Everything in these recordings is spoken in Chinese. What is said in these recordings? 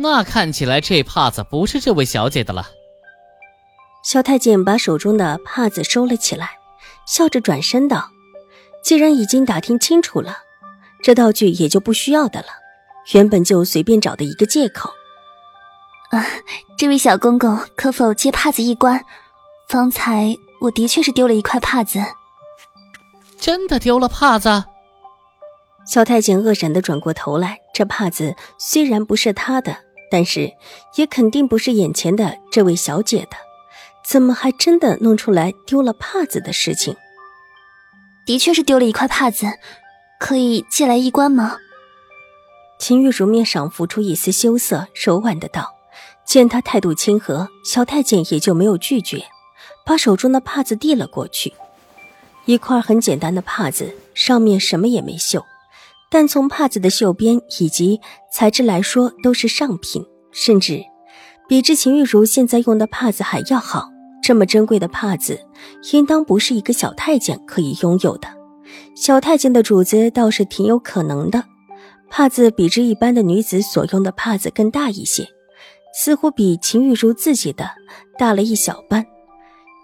那看起来这帕子不是这位小姐的了。萧太监把手中的帕子收了起来，笑着转身道：“既然已经打听清楚了，这道具也就不需要的了。原本就随便找的一个借口。”啊，这位小公公，可否借帕子一关？方才我的确是丢了一块帕子。真的丢了帕子？萧太监愕然的转过头来，这帕子虽然不是他的。但是，也肯定不是眼前的这位小姐的，怎么还真的弄出来丢了帕子的事情？的确是丢了一块帕子，可以借来一观吗？秦玉如面上浮出一丝羞涩，柔婉的道。见他态度亲和，小太监也就没有拒绝，把手中的帕子递了过去。一块很简单的帕子，上面什么也没绣。但从帕子的袖边以及材质来说，都是上品，甚至比之秦玉茹现在用的帕子还要好。这么珍贵的帕子，应当不是一个小太监可以拥有的。小太监的主子倒是挺有可能的。帕子比之一般的女子所用的帕子更大一些，似乎比秦玉茹自己的大了一小半。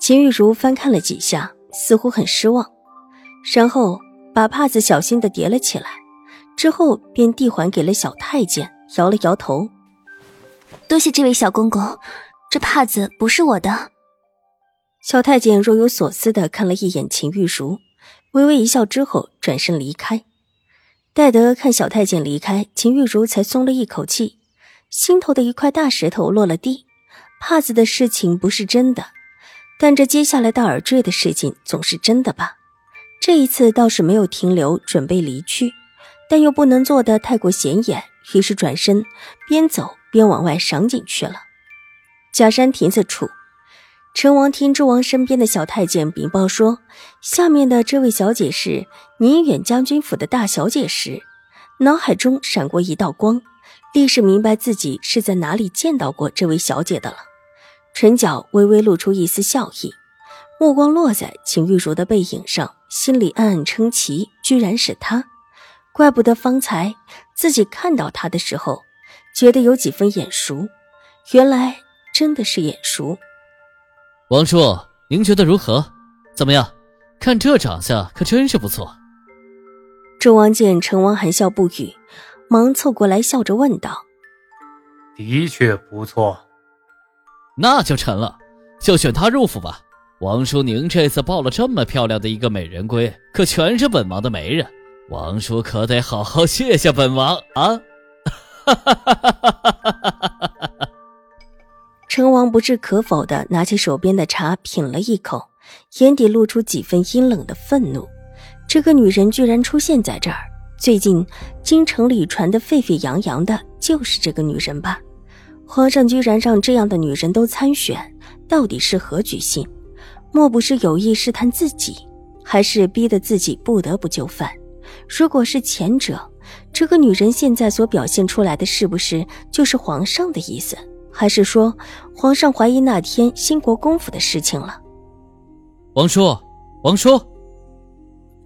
秦玉茹翻看了几下，似乎很失望，然后把帕子小心地叠了起来。之后便递还给了小太监，摇了摇头：“多谢这位小公公，这帕子不是我的。”小太监若有所思的看了一眼秦玉茹，微微一笑之后转身离开。待得看小太监离开，秦玉茹才松了一口气，心头的一块大石头落了地。帕子的事情不是真的，但这接下来的耳坠的事情总是真的吧？这一次倒是没有停留，准备离去。但又不能做得太过显眼，于是转身边走边往外赏景去了。假山亭子处，陈王听周王身边的小太监禀报说，下面的这位小姐是宁远将军府的大小姐时，脑海中闪过一道光，立时明白自己是在哪里见到过这位小姐的了，唇角微微露出一丝笑意，目光落在秦玉茹的背影上，心里暗暗称奇，居然是她。怪不得方才自己看到他的时候，觉得有几分眼熟，原来真的是眼熟。王叔，您觉得如何？怎么样？看这长相，可真是不错。周王见陈王含笑不语，忙凑过来笑着问道：“的确不错，那就成了，就选他入府吧。王叔，您这次抱了这么漂亮的一个美人归，可全是本王的媒人。”王叔可得好好谢谢本王啊！成王不置可否的拿起手边的茶品了一口，眼底露出几分阴冷的愤怒。这个女人居然出现在这儿，最近京城里传的沸沸扬扬的，就是这个女人吧？皇上居然让这样的女人都参选，到底是何居心？莫不是有意试探自己，还是逼得自己不得不就范？如果是前者，这个女人现在所表现出来的是不是就是皇上的意思？还是说皇上怀疑那天兴国公府的事情了？王叔，王叔，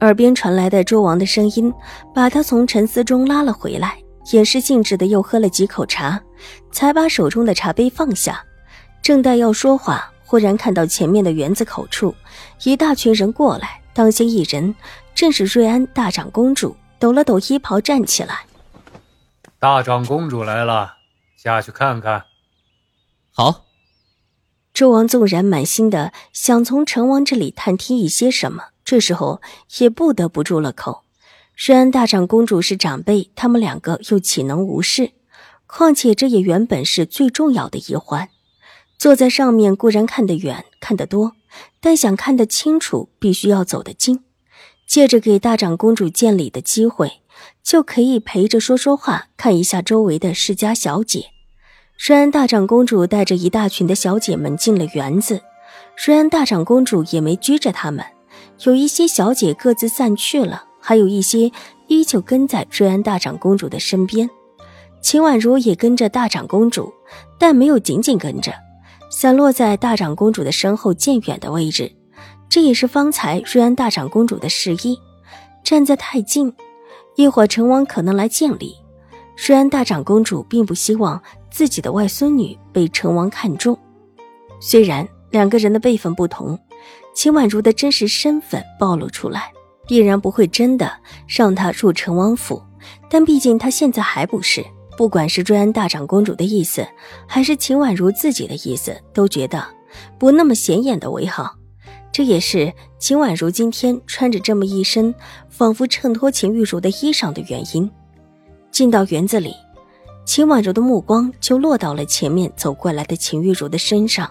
耳边传来的周王的声音，把他从沉思中拉了回来，掩饰兴致的又喝了几口茶，才把手中的茶杯放下。正待要说话，忽然看到前面的园子口处，一大群人过来，当先一人。正是瑞安大长公主，抖了抖衣袍，站起来。大长公主来了，下去看看。好。周王纵然满心的想从成王这里探听一些什么，这时候也不得不住了口。瑞安大长公主是长辈，他们两个又岂能无视？况且这也原本是最重要的一环。坐在上面固然看得远、看得多，但想看得清楚，必须要走得近。借着给大长公主见礼的机会，就可以陪着说说话，看一下周围的世家小姐。瑞安大长公主带着一大群的小姐们进了园子，瑞安大长公主也没拘着他们，有一些小姐各自散去了，还有一些依旧跟在瑞安大长公主的身边。秦婉如也跟着大长公主，但没有紧紧跟着，散落在大长公主的身后渐远的位置。这也是方才瑞安大长公主的示意，站在太近，一会儿成王可能来见礼。瑞安大长公主并不希望。自己的外孙女被成王看中，虽然两个人的辈分不同，秦婉如的真实身份暴露出来，必然不会真的让她入成王府。但毕竟她现在还不是，不管是瑞安大长公主的意思，还是秦婉如自己的意思，都觉得不那么显眼的为好。这也是秦婉如今天穿着这么一身仿佛衬托秦玉茹的衣裳的原因。进到园子里。秦婉如的目光就落到了前面走过来的秦玉茹的身上，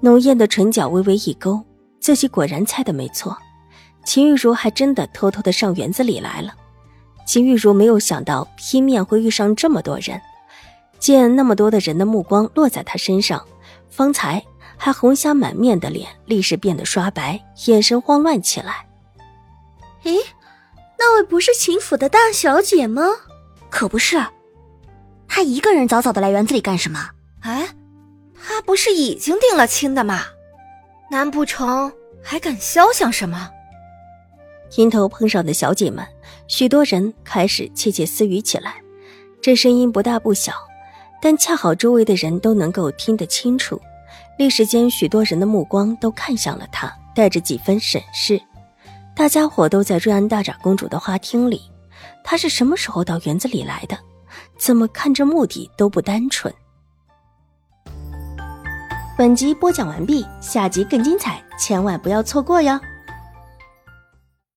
浓艳的唇角微微一勾，自己果然猜的没错，秦玉茹还真的偷偷的上园子里来了。秦玉茹没有想到拼面会遇上这么多人，见那么多的人的目光落在她身上，方才还红霞满面的脸立时变得刷白，眼神慌乱起来。诶，那位不是秦府的大小姐吗？可不是。她一个人早早的来园子里干什么？哎，她不是已经定了亲的吗？难不成还敢肖想什么？迎头碰上的小姐们，许多人开始窃窃私语起来。这声音不大不小，但恰好周围的人都能够听得清楚。一时间，许多人的目光都看向了他，带着几分审视。大家伙都在瑞安大长公主的花厅里，她是什么时候到园子里来的？怎么看这目的都不单纯。本集播讲完毕，下集更精彩，千万不要错过哟。